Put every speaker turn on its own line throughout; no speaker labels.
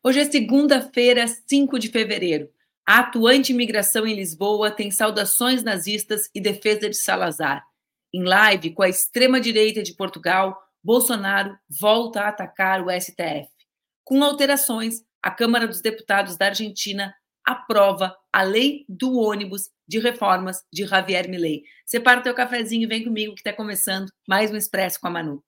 Hoje é segunda-feira, 5 de fevereiro. A atuante imigração em Lisboa tem saudações nazistas e defesa de Salazar. Em live com a extrema-direita de Portugal, Bolsonaro volta a atacar o STF. Com alterações, a Câmara dos Deputados da Argentina aprova a lei do ônibus de reformas de Javier Milei. Separa o teu cafezinho e vem comigo que está começando mais um Expresso com a Manu.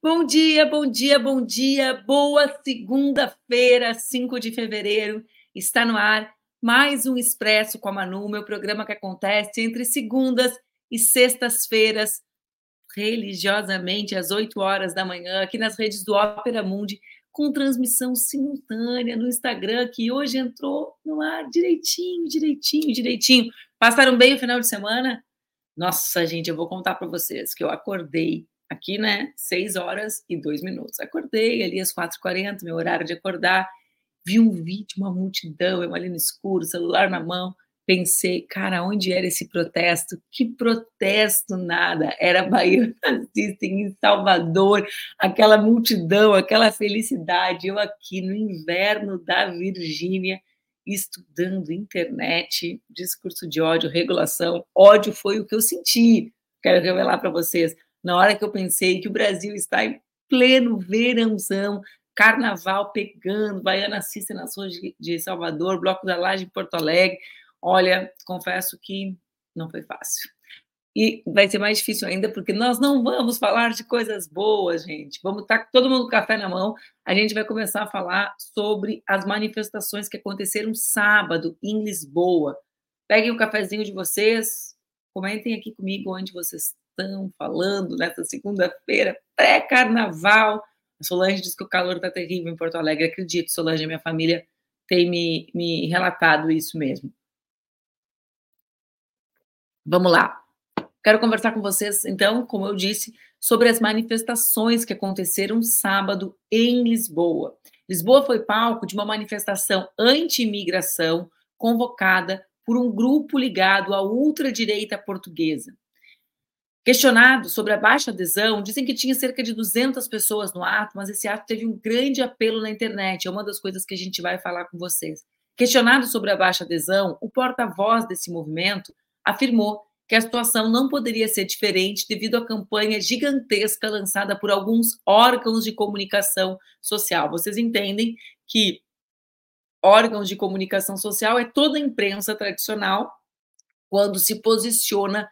Bom dia, bom dia, bom dia, boa segunda-feira, 5 de fevereiro. Está no ar mais um Expresso com a Manu, meu programa que acontece entre segundas e sextas-feiras, religiosamente às 8 horas da manhã, aqui nas redes do Ópera Mundi, com transmissão simultânea no Instagram, que hoje entrou no ar direitinho, direitinho, direitinho. Passaram bem o final de semana? Nossa, gente, eu vou contar para vocês que eu acordei aqui, né, 6 horas e 2 minutos. Acordei ali às 4h40, meu horário de acordar, vi um vídeo, uma multidão, eu ali no escuro, celular na mão, pensei, cara, onde era esse protesto? Que protesto nada, era Bahia Nazista em Salvador, aquela multidão, aquela felicidade, eu aqui no inverno da Virgínia, estudando internet, discurso de ódio, regulação, ódio foi o que eu senti, quero revelar para vocês, na hora que eu pensei que o Brasil está em pleno verãozão, carnaval pegando, Baiana Cissa nas ruas de Salvador, Bloco da Laje em Porto Alegre, Olha, confesso que não foi fácil. E vai ser mais difícil ainda, porque nós não vamos falar de coisas boas, gente. Vamos estar com todo mundo com café na mão. A gente vai começar a falar sobre as manifestações que aconteceram sábado em Lisboa. Peguem o cafezinho de vocês, comentem aqui comigo onde vocês estão falando nessa segunda-feira, pré-carnaval. Solange diz que o calor está terrível em Porto Alegre. Acredito, Solange, minha família tem me, me relatado isso mesmo. Vamos lá. Quero conversar com vocês, então, como eu disse, sobre as manifestações que aconteceram sábado em Lisboa. Lisboa foi palco de uma manifestação anti-imigração convocada por um grupo ligado à ultradireita portuguesa. Questionado sobre a baixa adesão, dizem que tinha cerca de 200 pessoas no ato, mas esse ato teve um grande apelo na internet. É uma das coisas que a gente vai falar com vocês. Questionado sobre a baixa adesão, o porta-voz desse movimento afirmou que a situação não poderia ser diferente devido à campanha gigantesca lançada por alguns órgãos de comunicação social. Vocês entendem que órgãos de comunicação social é toda a imprensa tradicional quando se posiciona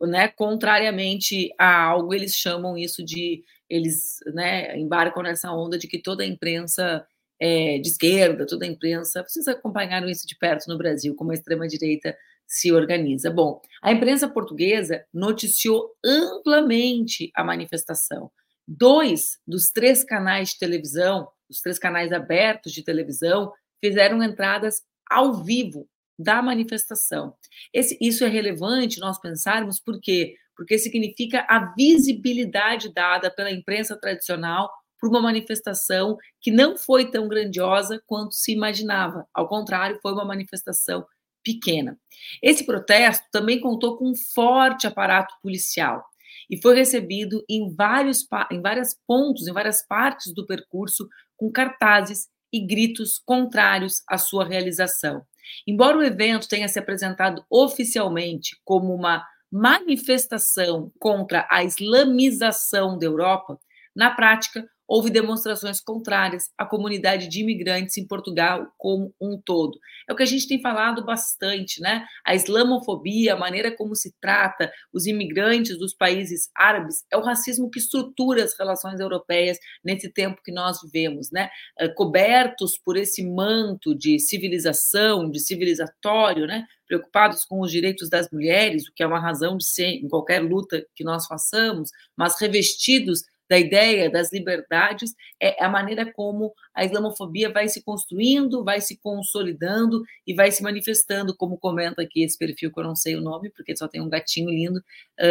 né, contrariamente a algo, eles chamam isso de eles né, embarcam nessa onda de que toda a imprensa é, de esquerda, toda a imprensa, vocês acompanharam isso de perto no Brasil, como a extrema-direita se organiza. Bom, a imprensa portuguesa noticiou amplamente a manifestação. Dois dos três canais de televisão, os três canais abertos de televisão, fizeram entradas ao vivo da manifestação. Esse, isso é relevante nós pensarmos por quê? Porque significa a visibilidade dada pela imprensa tradicional por uma manifestação que não foi tão grandiosa quanto se imaginava. Ao contrário, foi uma manifestação pequena. Esse protesto também contou com um forte aparato policial e foi recebido em vários em vários pontos, em várias partes do percurso, com cartazes e gritos contrários à sua realização. Embora o evento tenha se apresentado oficialmente como uma manifestação contra a islamização da Europa, na prática, houve demonstrações contrárias à comunidade de imigrantes em Portugal como um todo. É o que a gente tem falado bastante, né? A islamofobia, a maneira como se trata os imigrantes dos países árabes, é o racismo que estrutura as relações europeias nesse tempo que nós vivemos, né? Eh, cobertos por esse manto de civilização, de civilizatório, né? preocupados com os direitos das mulheres, o que é uma razão de ser em qualquer luta que nós façamos, mas revestidos da ideia das liberdades, é a maneira como a islamofobia vai se construindo, vai se consolidando e vai se manifestando, como comenta aqui esse perfil, que eu não sei o nome, porque só tem um gatinho lindo,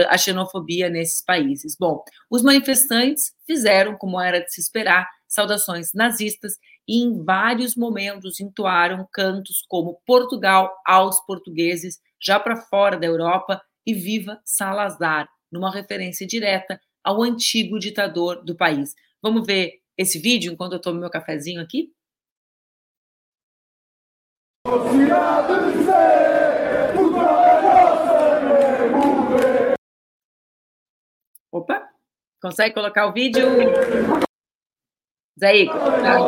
a xenofobia nesses países. Bom, os manifestantes fizeram, como era de se esperar, saudações nazistas e em vários momentos entoaram cantos como Portugal aos portugueses, já para fora da Europa, e Viva Salazar, numa referência direta ao antigo ditador do país. Vamos ver esse vídeo enquanto eu tomo meu cafezinho aqui? Opa, consegue colocar o vídeo? Zé Igor. Tá?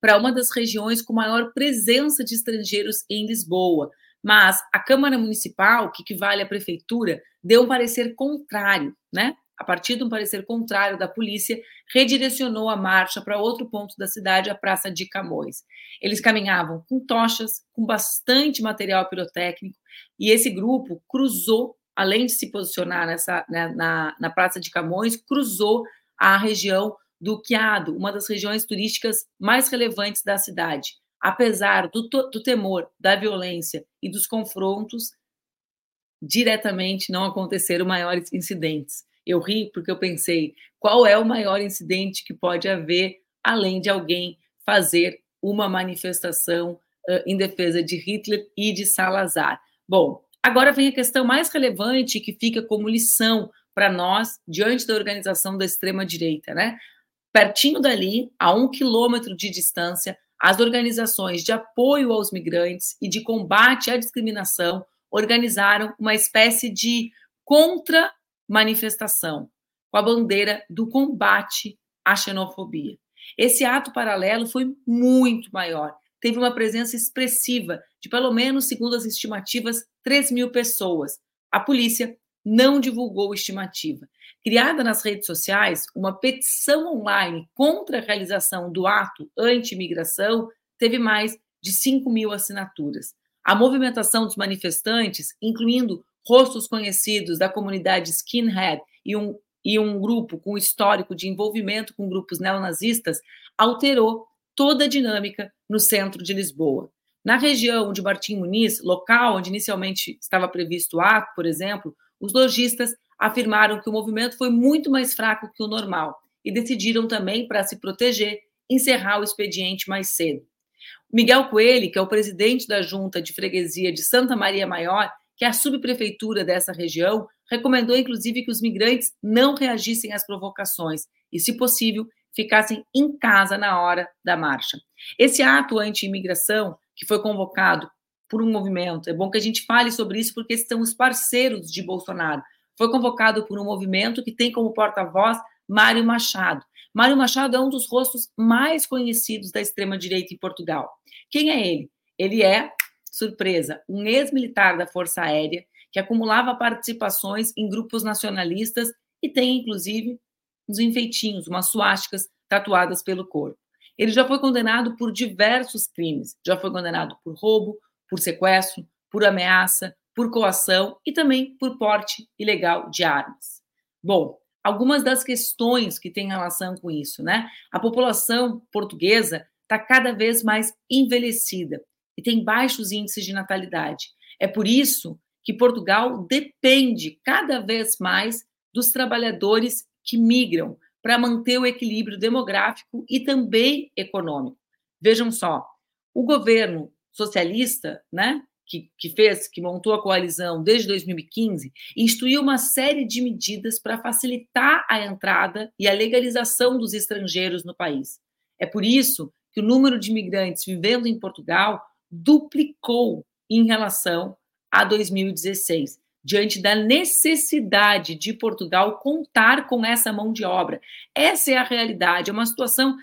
Para uma das regiões com maior presença de estrangeiros em Lisboa. Mas a Câmara Municipal, que equivale à Prefeitura, deu um parecer contrário, né? A partir de um parecer contrário da polícia, redirecionou a marcha para outro ponto da cidade, a Praça de Camões. Eles caminhavam com tochas, com bastante material pirotécnico, e esse grupo cruzou, além de se posicionar nessa, né, na, na Praça de Camões, cruzou a região do Quiado, uma das regiões turísticas mais relevantes da cidade. Apesar do, do temor, da violência e dos confrontos, diretamente não aconteceram maiores incidentes. Eu ri porque eu pensei, qual é o maior incidente que pode haver além de alguém fazer uma manifestação uh, em defesa de Hitler e de Salazar? Bom, agora vem a questão mais relevante que fica como lição para nós diante da organização da extrema direita, né? Pertinho dali, a um quilômetro de distância, as organizações de apoio aos migrantes e de combate à discriminação organizaram uma espécie de contra-manifestação com a bandeira do combate à xenofobia. Esse ato paralelo foi muito maior, teve uma presença expressiva de pelo menos, segundo as estimativas, 3 mil pessoas. A polícia não divulgou estimativa. Criada nas redes sociais, uma petição online contra a realização do ato anti-imigração teve mais de 5 mil assinaturas. A movimentação dos manifestantes, incluindo rostos conhecidos da comunidade skinhead e um, e um grupo com histórico de envolvimento com grupos neonazistas, alterou toda a dinâmica no centro de Lisboa. Na região de Martim Muniz, local onde inicialmente estava previsto o ato, por exemplo, os lojistas afirmaram que o movimento foi muito mais fraco que o normal e decidiram também, para se proteger, encerrar o expediente mais cedo. Miguel Coelho, que é o presidente da Junta de Freguesia de Santa Maria Maior, que é a subprefeitura dessa região, recomendou inclusive que os migrantes não reagissem às provocações e, se possível, ficassem em casa na hora da marcha. Esse ato anti-imigração, que foi convocado por um movimento, é bom que a gente fale sobre isso porque são os parceiros de Bolsonaro, foi convocado por um movimento que tem como porta-voz Mário Machado. Mário Machado é um dos rostos mais conhecidos da extrema-direita em Portugal. Quem é ele? Ele é, surpresa, um ex-militar da Força Aérea que acumulava participações em grupos nacionalistas e tem, inclusive, uns enfeitinhos, umas suásticas tatuadas pelo corpo. Ele já foi condenado por diversos crimes. Já foi condenado por roubo, por sequestro, por ameaça, por coação e também por porte ilegal de armas. Bom, algumas das questões que têm relação com isso, né? A população portuguesa está cada vez mais envelhecida e tem baixos índices de natalidade. É por isso que Portugal depende cada vez mais dos trabalhadores que migram para manter o equilíbrio demográfico e também econômico. Vejam só, o governo socialista, né, que, que fez, que montou a coalizão desde 2015, instruiu uma série de medidas para facilitar a entrada e a legalização dos estrangeiros no país. É por isso que o número de imigrantes vivendo em Portugal duplicou em relação a 2016, diante da necessidade de Portugal contar com essa mão de obra. Essa é a realidade, é uma situação,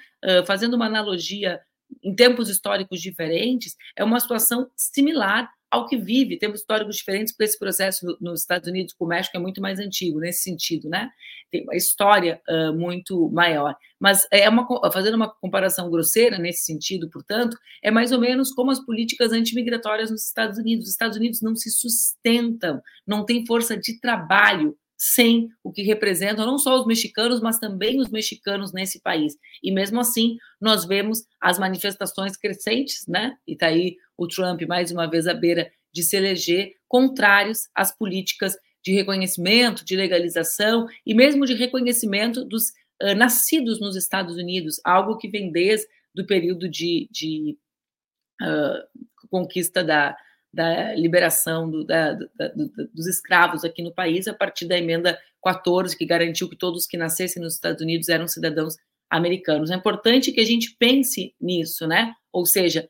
fazendo uma analogia em tempos históricos diferentes, é uma situação similar ao que vive. Temos históricos diferentes, porque esse processo nos Estados Unidos com o México é muito mais antigo, nesse sentido, né? Tem uma história uh, muito maior. Mas é uma, fazendo uma comparação grosseira nesse sentido, portanto, é mais ou menos como as políticas antimigratórias nos Estados Unidos. Os Estados Unidos não se sustentam, não tem força de trabalho sem o que representam não só os mexicanos, mas também os mexicanos nesse país. E mesmo assim, nós vemos as manifestações crescentes, né? E está aí o Trump, mais uma vez, à beira de se eleger, contrários às políticas de reconhecimento, de legalização e mesmo de reconhecimento dos uh, nascidos nos Estados Unidos, algo que vem desde o período de, de uh, conquista da, da liberação do, da, da, dos escravos aqui no país a partir da emenda 14, que garantiu que todos que nascessem nos Estados Unidos eram cidadãos americanos. É importante que a gente pense nisso, né? Ou seja,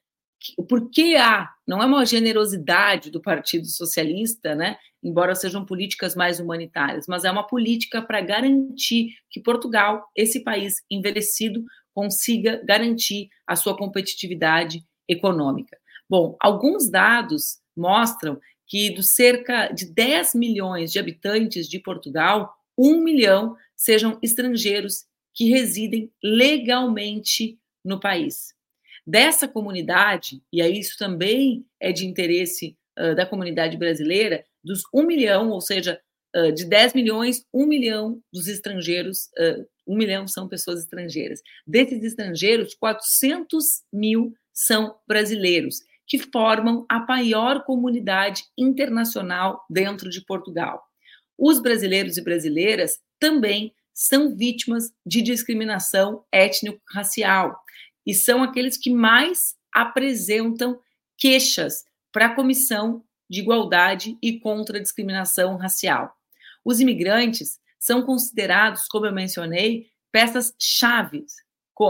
por que há, não é uma generosidade do Partido Socialista, né? Embora sejam políticas mais humanitárias, mas é uma política para garantir que Portugal, esse país envelhecido, consiga garantir a sua competitividade econômica. Bom, alguns dados mostram que dos cerca de 10 milhões de habitantes de Portugal, um milhão sejam estrangeiros que residem legalmente no país. Dessa comunidade, e aí isso também é de interesse uh, da comunidade brasileira, dos um milhão, ou seja, uh, de 10 milhões, um milhão dos estrangeiros, uh, um milhão são pessoas estrangeiras. Desses estrangeiros, 400 mil são brasileiros que formam a maior comunidade internacional dentro de Portugal. Os brasileiros e brasileiras também são vítimas de discriminação étnico-racial e são aqueles que mais apresentam queixas para a Comissão de Igualdade e contra a Discriminação Racial. Os imigrantes são considerados, como eu mencionei, peças-chave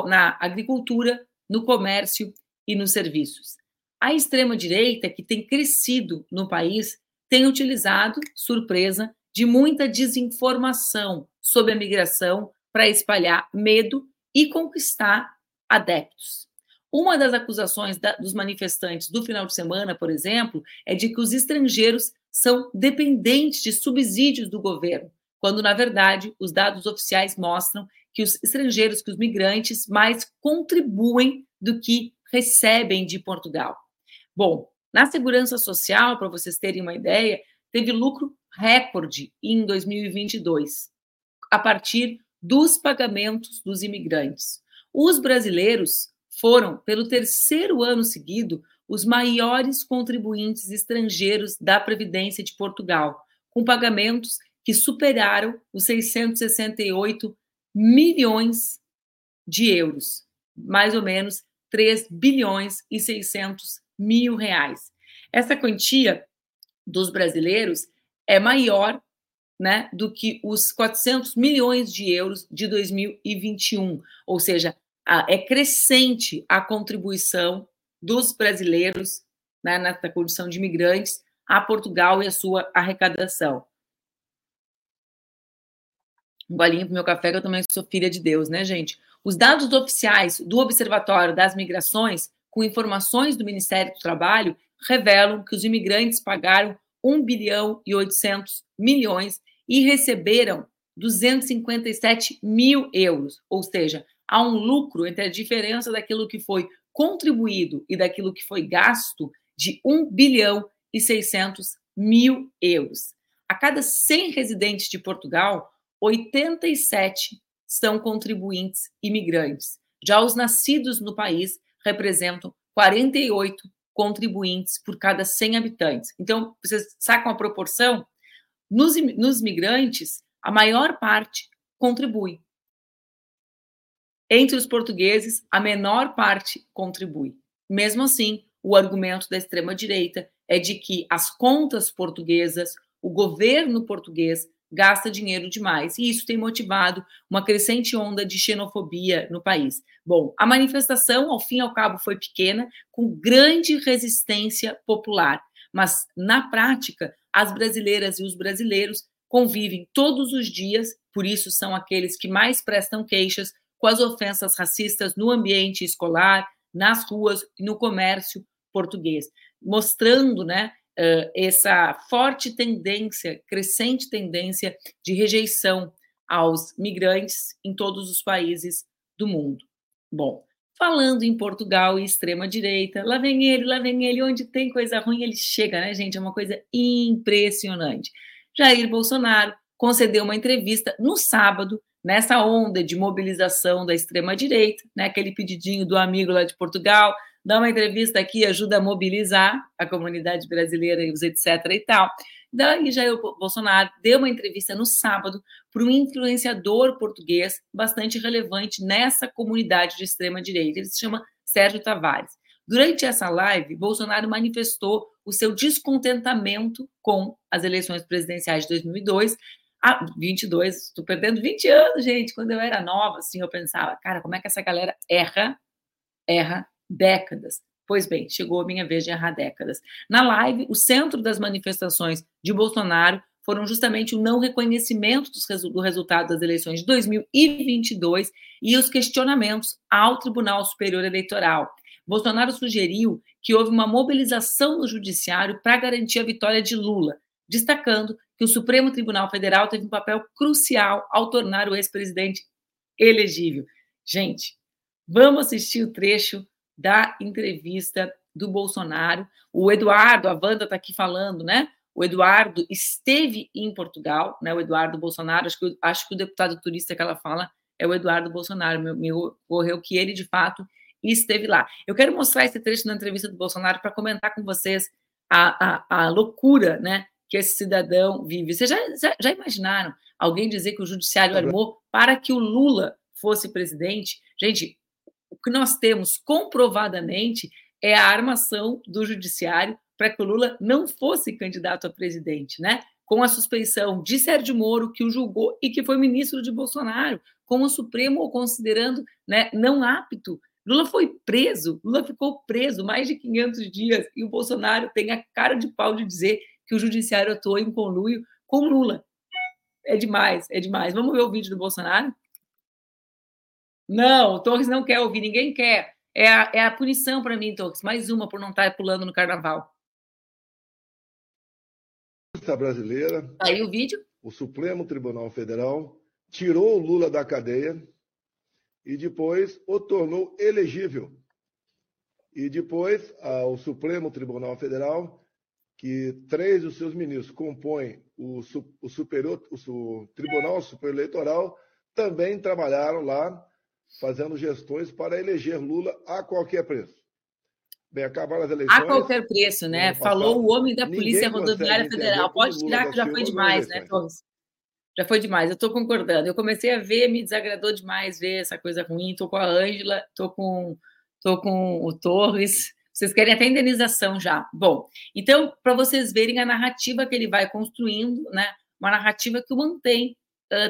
na agricultura, no comércio e nos serviços. A extrema-direita, que tem crescido no país, tem utilizado, surpresa, de muita desinformação sobre a migração para espalhar medo e conquistar adeptos. Uma das acusações da, dos manifestantes do final de semana, por exemplo, é de que os estrangeiros são dependentes de subsídios do governo, quando, na verdade, os dados oficiais mostram que os estrangeiros, que os migrantes, mais contribuem do que recebem de Portugal. Bom, na segurança social, para vocês terem uma ideia, teve lucro recorde em 2022, a partir dos pagamentos dos imigrantes. Os brasileiros foram, pelo terceiro ano seguido, os maiores contribuintes estrangeiros da Previdência de Portugal, com pagamentos que superaram os 668 milhões de euros, mais ou menos 3 bilhões e 600 mil reais. Essa quantia dos brasileiros é maior né, do que os 400 milhões de euros de 2021, ou seja, é crescente a contribuição dos brasileiros né, na condição de imigrantes a Portugal e a sua arrecadação. Um golinho para meu café, que eu também sou filha de Deus, né, gente? Os dados oficiais do Observatório das Migrações com informações do Ministério do Trabalho, revelam que os imigrantes pagaram 1 bilhão e 800 milhões e receberam 257 mil euros, ou seja, há um lucro entre a diferença daquilo que foi contribuído e daquilo que foi gasto de 1 bilhão e 600 mil euros. A cada 100 residentes de Portugal, 87 são contribuintes imigrantes. Já os nascidos no país representam 48 contribuintes por cada 100 habitantes. Então, vocês sacam a proporção? Nos, nos migrantes, a maior parte contribui. Entre os portugueses, a menor parte contribui. Mesmo assim, o argumento da extrema-direita é de que as contas portuguesas, o governo português, gasta dinheiro demais. E isso tem motivado uma crescente onda de xenofobia no país. Bom, a manifestação, ao fim e ao cabo, foi pequena, com grande resistência popular. Mas, na prática, as brasileiras e os brasileiros convivem todos os dias, por isso são aqueles que mais prestam queixas com as ofensas racistas no ambiente escolar, nas ruas e no comércio português, mostrando né, essa forte tendência, crescente tendência de rejeição aos migrantes em todos os países do mundo. Bom, falando em Portugal e extrema-direita, lá vem ele, lá vem ele, onde tem coisa ruim ele chega, né, gente? É uma coisa impressionante. Jair Bolsonaro concedeu uma entrevista no sábado, nessa onda de mobilização da extrema-direita, né, aquele pedidinho do amigo lá de Portugal, dá uma entrevista aqui, ajuda a mobilizar a comunidade brasileira e os etc e tal. Daí Jair Bolsonaro deu uma entrevista no sábado para um influenciador português bastante relevante nessa comunidade de extrema direita. Ele se chama Sérgio Tavares. Durante essa live, Bolsonaro manifestou o seu descontentamento com as eleições presidenciais de 2002. Ah, 22, estou perdendo 20 anos, gente. Quando eu era nova, assim, eu pensava, cara, como é que essa galera erra, erra décadas. Pois bem, chegou a minha vez de errar décadas. Na live, o centro das manifestações de Bolsonaro foram justamente o não reconhecimento do resultado das eleições de 2022 e os questionamentos ao Tribunal Superior Eleitoral. Bolsonaro sugeriu que houve uma mobilização no judiciário para garantir a vitória de Lula, destacando que o Supremo Tribunal Federal teve um papel crucial ao tornar o ex-presidente elegível. Gente, vamos assistir o trecho da entrevista do Bolsonaro. O Eduardo, a Wanda está aqui falando, né? O Eduardo esteve em Portugal, né? O Eduardo Bolsonaro, acho que, acho que o deputado turista que ela fala é o Eduardo Bolsonaro. Me, me ocorreu que ele, de fato, esteve lá. Eu quero mostrar esse trecho da entrevista do Bolsonaro para comentar com vocês a, a, a, loucura, né? Que esse cidadão vive. Vocês já, já, já imaginaram alguém dizer que o judiciário armou para que o Lula fosse presidente? Gente, que nós temos comprovadamente é a armação do judiciário para que o Lula não fosse candidato a presidente, né? Com a suspeição de Sérgio Moro, que o julgou e que foi ministro de Bolsonaro, com o Supremo considerando né, não apto. Lula foi preso, Lula ficou preso mais de 500 dias e o Bolsonaro tem a cara de pau de dizer que o judiciário atuou em conluio com Lula. É demais, é demais. Vamos ver o vídeo do Bolsonaro? Não, o Torres não quer ouvir, ninguém quer. É a, é a punição para mim, Torres. Mais uma por não estar pulando no carnaval.
brasileira.
Aí o vídeo.
O Supremo Tribunal Federal tirou o Lula da cadeia e depois o tornou elegível. E depois o Supremo Tribunal Federal, que três dos seus ministros compõem o, o, superior, o Tribunal Superior Eleitoral, também trabalharam lá fazendo gestões para eleger Lula a qualquer preço. Bem, acabaram as eleições.
A qualquer preço, né? Falou o homem da Polícia Rodoviária Federal. Pode tirar que já foi demais, né, Torres? Já foi demais, eu estou concordando. Eu comecei a ver, me desagradou demais ver essa coisa ruim. Estou com a Ângela, estou com, tô com o Torres. Vocês querem até indenização já. Bom, então, para vocês verem a narrativa que ele vai construindo, né? Uma narrativa que o mantém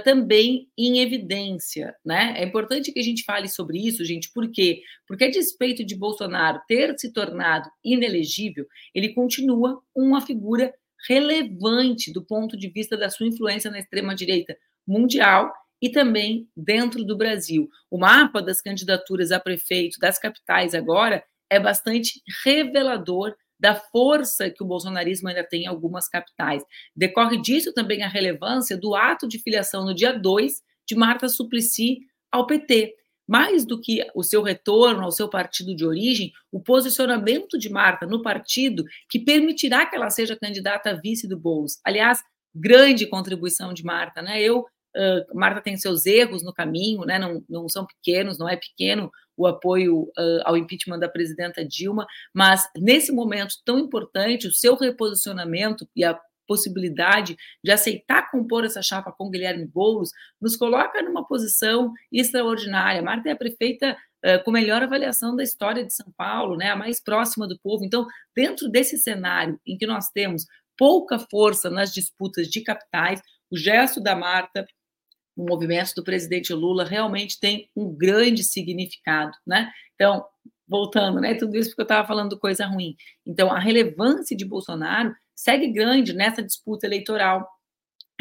também em evidência, né? É importante que a gente fale sobre isso, gente, por quê? Porque a despeito de Bolsonaro ter se tornado inelegível, ele continua uma figura relevante do ponto de vista da sua influência na extrema-direita mundial e também dentro do Brasil. O mapa das candidaturas a prefeito das capitais agora é bastante revelador da força que o bolsonarismo ainda tem em algumas capitais. Decorre disso também a relevância do ato de filiação no dia 2 de Marta Suplicy ao PT. Mais do que o seu retorno ao seu partido de origem, o posicionamento de Marta no partido que permitirá que ela seja candidata a vice do Boulos. Aliás, grande contribuição de Marta, né? Eu Uh, Marta tem seus erros no caminho, né? não, não são pequenos, não é pequeno o apoio uh, ao impeachment da presidenta Dilma, mas nesse momento tão importante, o seu reposicionamento e a possibilidade de aceitar compor essa chapa com Guilherme Boulos nos coloca numa posição extraordinária. Marta é a prefeita uh, com melhor avaliação da história de São Paulo, né? a mais próxima do povo. Então, dentro desse cenário em que nós temos pouca força nas disputas de capitais, o gesto da Marta o movimento do presidente Lula realmente tem um grande significado, né? Então, voltando, né? Tudo isso porque eu estava falando coisa ruim. Então, a relevância de Bolsonaro segue grande nessa disputa eleitoral.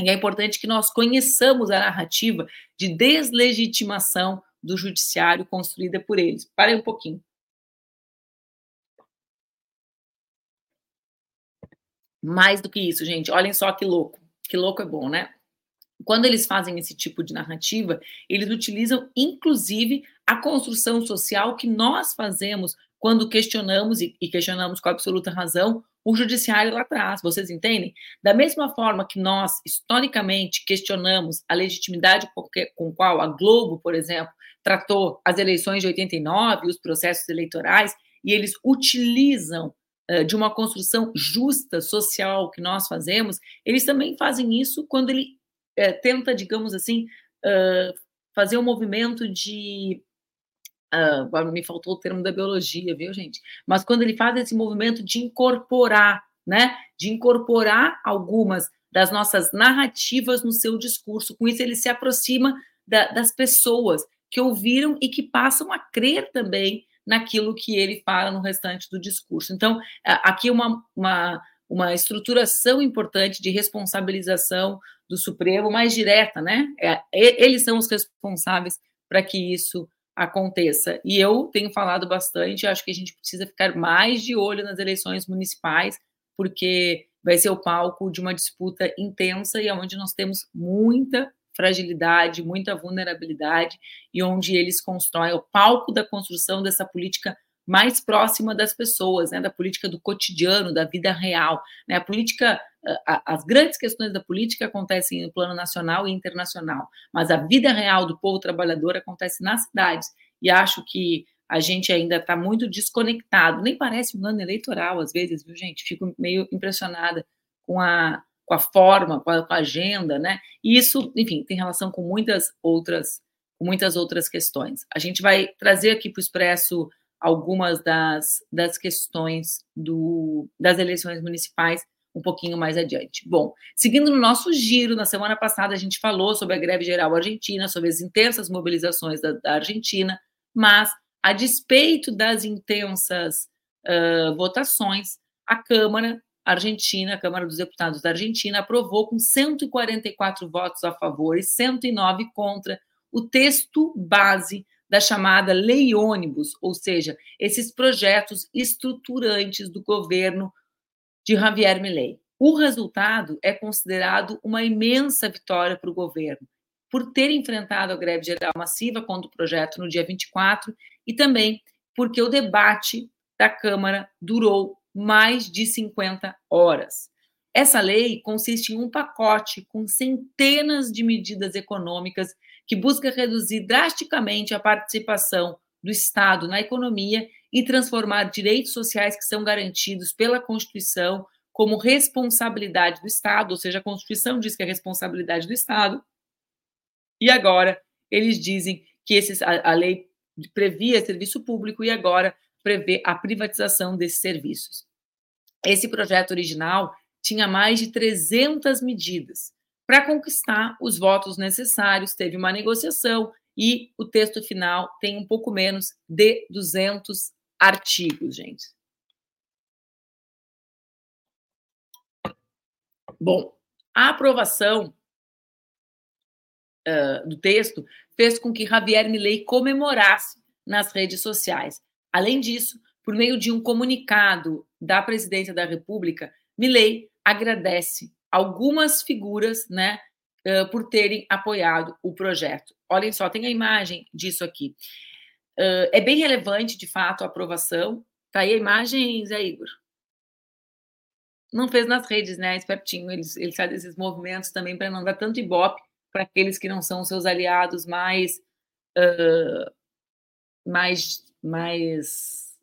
E é importante que nós conheçamos a narrativa de deslegitimação do judiciário construída por eles. Parem um pouquinho. Mais do que isso, gente, olhem só que louco. Que louco é bom, né? Quando eles fazem esse tipo de narrativa, eles utilizam inclusive a construção social que nós fazemos quando questionamos, e questionamos com absoluta razão, o judiciário lá atrás, vocês entendem? Da mesma forma que nós, historicamente, questionamos a legitimidade com qual a Globo, por exemplo, tratou as eleições de 89, os processos eleitorais, e eles utilizam uh, de uma construção justa, social, que nós fazemos, eles também fazem isso quando ele uh, tenta, digamos assim, uh, fazer um movimento de Uh, me faltou o termo da biologia, viu, gente? Mas quando ele faz esse movimento de incorporar, né? De incorporar algumas das nossas narrativas no seu discurso. Com isso, ele se aproxima da, das pessoas que ouviram e que passam a crer também naquilo que ele fala no restante do discurso. Então, aqui uma, uma, uma estruturação importante de responsabilização do Supremo mais direta, né? É, eles são os responsáveis para que isso aconteça. E eu tenho falado bastante, acho que a gente precisa ficar mais de olho nas eleições municipais, porque vai ser o palco de uma disputa intensa e onde nós temos muita fragilidade, muita vulnerabilidade e onde eles constroem o palco da construção dessa política mais próxima das pessoas, né, da política do cotidiano, da vida real. Né? A política, as grandes questões da política acontecem no plano nacional e internacional, mas a vida real do povo trabalhador acontece nas cidades. E acho que a gente ainda está muito desconectado. Nem parece um ano eleitoral, às vezes, viu, gente? Fico meio impressionada com a, com a forma, com a, com a agenda, né? E isso, enfim, tem relação com muitas outras, com muitas outras questões. A gente vai trazer aqui para o Expresso algumas das, das questões do, das eleições municipais um pouquinho mais adiante. Bom, seguindo no nosso giro, na semana passada a gente falou sobre a greve geral argentina, sobre as intensas mobilizações da, da Argentina, mas, a despeito das intensas uh, votações, a Câmara Argentina, a Câmara dos Deputados da Argentina, aprovou com 144 votos a favor e 109 contra o texto base da chamada Lei Ônibus, ou seja, esses projetos estruturantes do governo de Javier Milei. O resultado é considerado uma imensa vitória para o governo, por ter enfrentado a greve geral massiva contra o projeto no dia 24 e também porque o debate da Câmara durou mais de 50 horas. Essa lei consiste em um pacote com centenas de medidas econômicas que busca reduzir drasticamente a participação do Estado na economia e transformar direitos sociais que são garantidos pela Constituição como responsabilidade do Estado, ou seja, a Constituição diz que é responsabilidade do Estado, e agora eles dizem que esses, a, a lei previa serviço público e agora prevê a privatização desses serviços. Esse projeto original tinha mais de 300 medidas, para conquistar os votos necessários, teve uma negociação e o texto final tem um pouco menos de 200 artigos, gente. Bom, a aprovação uh, do texto fez com que Javier Milei comemorasse nas redes sociais. Além disso, por meio de um comunicado da Presidência da República, Milei agradece algumas figuras, né, uh, por terem apoiado o projeto. Olhem só, tem a imagem disso aqui. Uh, é bem relevante, de fato, a aprovação. Tá aí a imagem, Zé Igor. Não fez nas redes, né? Espertinho. Eles, eles fazem esses movimentos também para não dar tanto ibope para aqueles que não são seus aliados mais, uh, mais, mais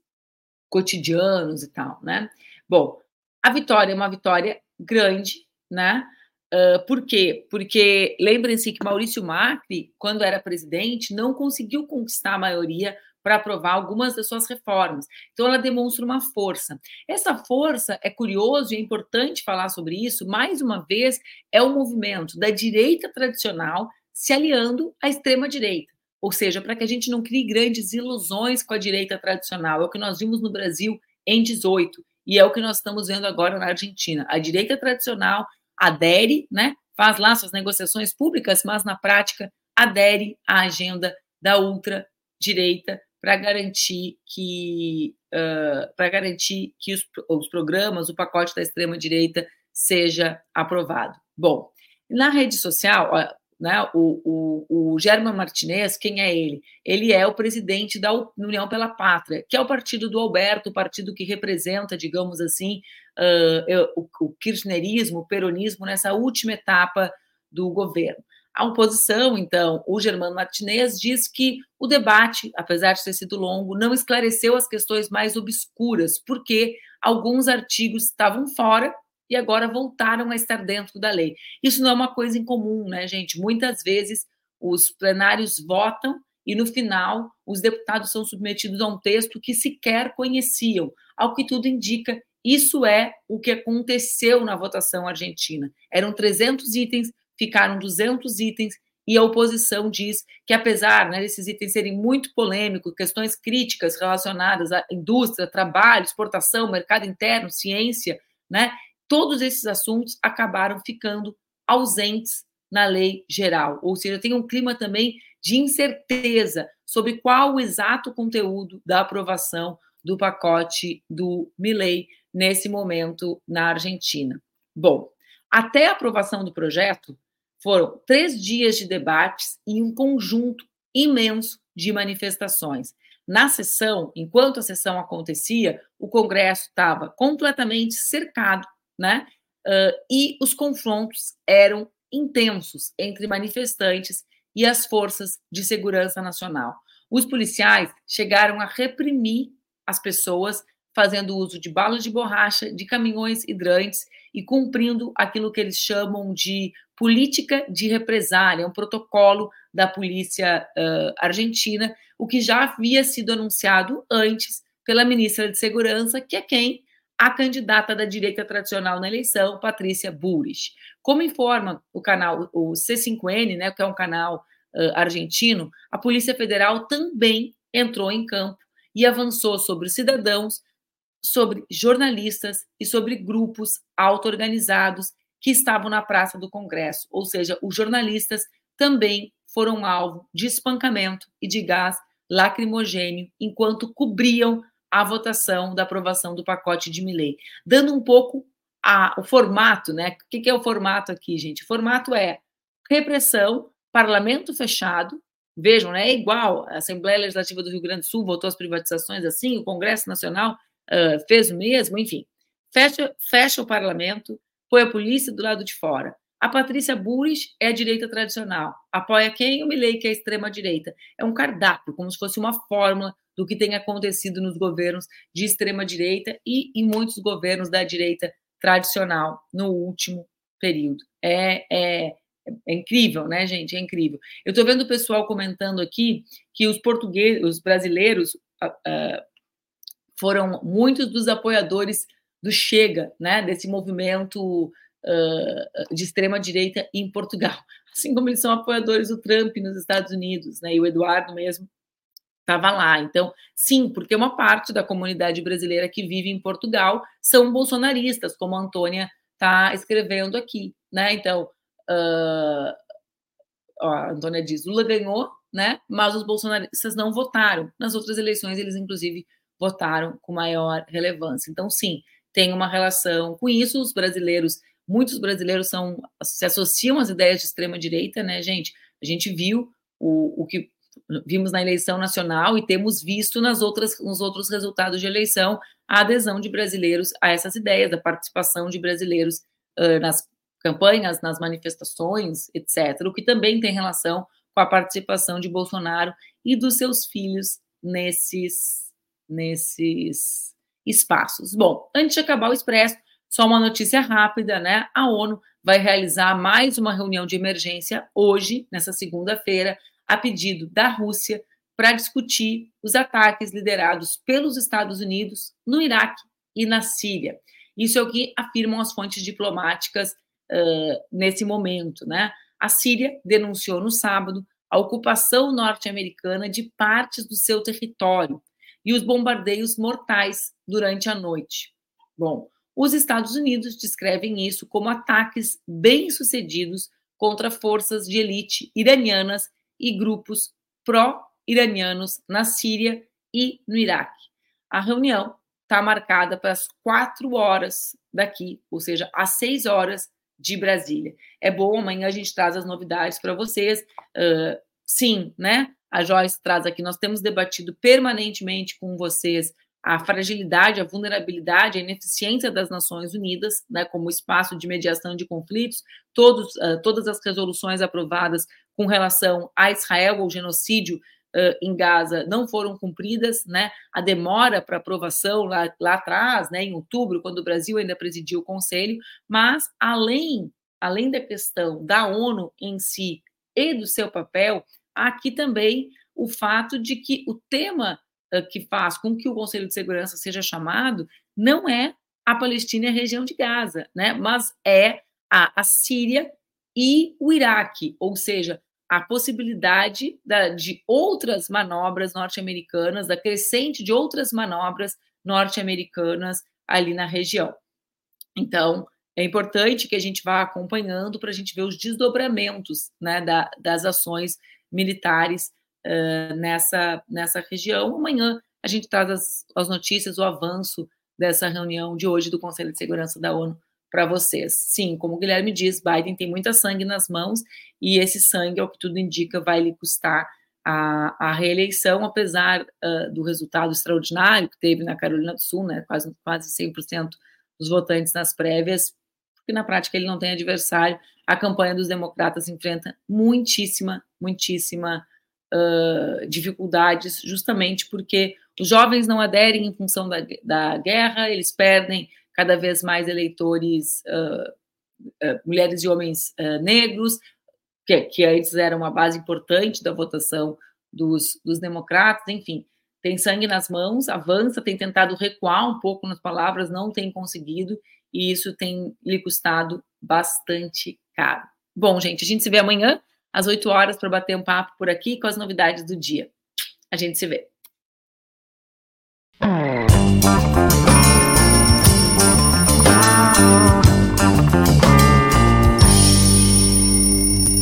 cotidianos e tal, né? Bom, a vitória é uma vitória grande, né? Uh, por quê? Porque lembrem-se que Maurício Macri, quando era presidente, não conseguiu conquistar a maioria para aprovar algumas das suas reformas. Então, ela demonstra uma força. Essa força é curioso e é importante falar sobre isso. Mais uma vez, é o movimento da direita tradicional se aliando à extrema direita. Ou seja, para que a gente não crie grandes ilusões com a direita tradicional. É o que nós vimos no Brasil em 18 e é o que nós estamos vendo agora na Argentina. A direita tradicional adere, né, faz lá suas negociações públicas, mas na prática adere à agenda da ultradireita para garantir que uh, para garantir que os, os programas, o pacote da extrema direita seja aprovado. Bom, na rede social, né, o, o, o Martinez, quem é ele? Ele é o presidente da União pela Pátria, que é o partido do Alberto, o partido que representa, digamos assim, uh, o, o kirchnerismo, o peronismo nessa última etapa do governo. A oposição, então, o Germano Martinez diz que o debate, apesar de ter sido longo, não esclareceu as questões mais obscuras, porque alguns artigos estavam fora e agora voltaram a estar dentro da lei. Isso não é uma coisa incomum, né, gente? Muitas vezes os plenários votam e no final os deputados são submetidos a um texto que sequer conheciam. Ao que tudo indica, isso é o que aconteceu na votação argentina. Eram 300 itens, ficaram 200 itens e a oposição diz que, apesar né, desses itens serem muito polêmicos, questões críticas relacionadas à indústria, trabalho, exportação, mercado interno, ciência, né, todos esses assuntos acabaram ficando ausentes na lei geral. Ou seja, tem um clima também de incerteza sobre qual o exato conteúdo da aprovação do pacote do Milley nesse momento na Argentina. Bom, até a aprovação do projeto, foram três dias de debates e um conjunto imenso de manifestações. Na sessão, enquanto a sessão acontecia, o Congresso estava completamente cercado né? Uh, e os confrontos eram intensos entre manifestantes e as forças de segurança nacional. Os policiais chegaram a reprimir as pessoas fazendo uso de balas de borracha, de caminhões hidrantes e cumprindo aquilo que eles chamam de política de represália, um protocolo da polícia uh, argentina, o que já havia sido anunciado antes pela ministra de Segurança, que é quem a candidata da direita tradicional na eleição, Patrícia Burris. Como informa o canal, o C5N, né, que é um canal uh, argentino, a Polícia Federal também entrou em campo e avançou sobre cidadãos, sobre jornalistas e sobre grupos auto-organizados que estavam na Praça do Congresso, ou seja, os jornalistas também foram alvo de espancamento e de gás lacrimogênio enquanto cobriam a votação da aprovação do pacote de Milley, dando um pouco a, o formato, né? O que, que é o formato aqui, gente? O formato é repressão, parlamento fechado, vejam, né? É igual a Assembleia Legislativa do Rio Grande do Sul votou as privatizações assim, o Congresso Nacional uh, fez o mesmo, enfim. Fecha, fecha o parlamento, põe a polícia do lado de fora. A Patrícia Burris é a direita tradicional. Apoia quem? O Milley, que é a extrema-direita. É um cardápio, como se fosse uma fórmula do que tem acontecido nos governos de extrema-direita e em muitos governos da direita tradicional no último período. É, é, é incrível, né, gente? É incrível. Eu estou vendo o pessoal comentando aqui que os portugueses, os brasileiros, uh, foram muitos dos apoiadores do Chega, né, desse movimento uh, de extrema direita em Portugal, assim como eles são apoiadores do Trump nos Estados Unidos, né, e o Eduardo mesmo estava lá. Então, sim, porque uma parte da comunidade brasileira que vive em Portugal são bolsonaristas, como a Antônia está escrevendo aqui, né? Então, uh, ó, a Antônia diz, Lula ganhou, né? Mas os bolsonaristas não votaram. Nas outras eleições, eles, inclusive, votaram com maior relevância. Então, sim, tem uma relação com isso. Os brasileiros, muitos brasileiros são se associam às ideias de extrema direita, né, gente? A gente viu o, o que vimos na eleição nacional e temos visto nas outras, nos outros resultados de eleição a adesão de brasileiros a essas ideias, a participação de brasileiros uh, nas campanhas, nas manifestações, etc., o que também tem relação com a participação de Bolsonaro e dos seus filhos nesses, nesses espaços. Bom, antes de acabar o Expresso, só uma notícia rápida, né? A ONU vai realizar mais uma reunião de emergência hoje, nessa segunda-feira, a pedido da Rússia para discutir os ataques liderados pelos Estados Unidos no Iraque e na Síria. Isso é o que afirmam as fontes diplomáticas uh, nesse momento. Né? A Síria denunciou no sábado a ocupação norte-americana de partes do seu território e os bombardeios mortais durante a noite. Bom, os Estados Unidos descrevem isso como ataques bem-sucedidos contra forças de elite iranianas e grupos pró-iranianos na Síria e no Iraque. A reunião está marcada para as quatro horas daqui, ou seja, às seis horas de Brasília. É bom, amanhã a gente traz as novidades para vocês. Uh, sim, né? A Joyce traz aqui, nós temos debatido permanentemente com vocês a fragilidade, a vulnerabilidade, a ineficiência das Nações Unidas, né, como espaço de mediação de conflitos, todos, uh, todas as resoluções aprovadas com relação a Israel ou genocídio uh, em Gaza não foram cumpridas, né, a demora para aprovação lá, lá atrás, né, em outubro, quando o Brasil ainda presidiu o Conselho, mas além, além da questão da ONU em si e do seu papel, aqui também o fato de que o tema que faz com que o Conselho de Segurança seja chamado não é a Palestina e a região de Gaza, né? mas é a, a Síria e o Iraque, ou seja, a possibilidade da, de outras manobras norte-americanas, da crescente de outras manobras norte-americanas ali na região. Então, é importante que a gente vá acompanhando para a gente ver os desdobramentos né, da, das ações militares uh, nessa, nessa região. Amanhã a gente traz as, as notícias, o avanço dessa reunião de hoje do Conselho de Segurança da ONU para vocês. Sim, como o Guilherme diz, Biden tem muita sangue nas mãos e esse sangue, ao que tudo indica, vai lhe custar a, a reeleição, apesar uh, do resultado extraordinário que teve na Carolina do Sul, né, quase, quase 100% dos votantes nas prévias, porque na prática ele não tem adversário. A campanha dos democratas enfrenta muitíssima, muitíssima uh, dificuldades, justamente porque os jovens não aderem em função da, da guerra, eles perdem cada vez mais eleitores, uh, uh, mulheres e homens negros, que, que antes era uma base importante da votação dos, dos democratas, enfim, tem sangue nas mãos, avança, tem tentado recuar um pouco nas palavras, não tem conseguido, e isso tem lhe custado bastante caro. Bom, gente, a gente se vê amanhã às 8 horas para bater um papo por aqui com as novidades do dia. A gente se vê.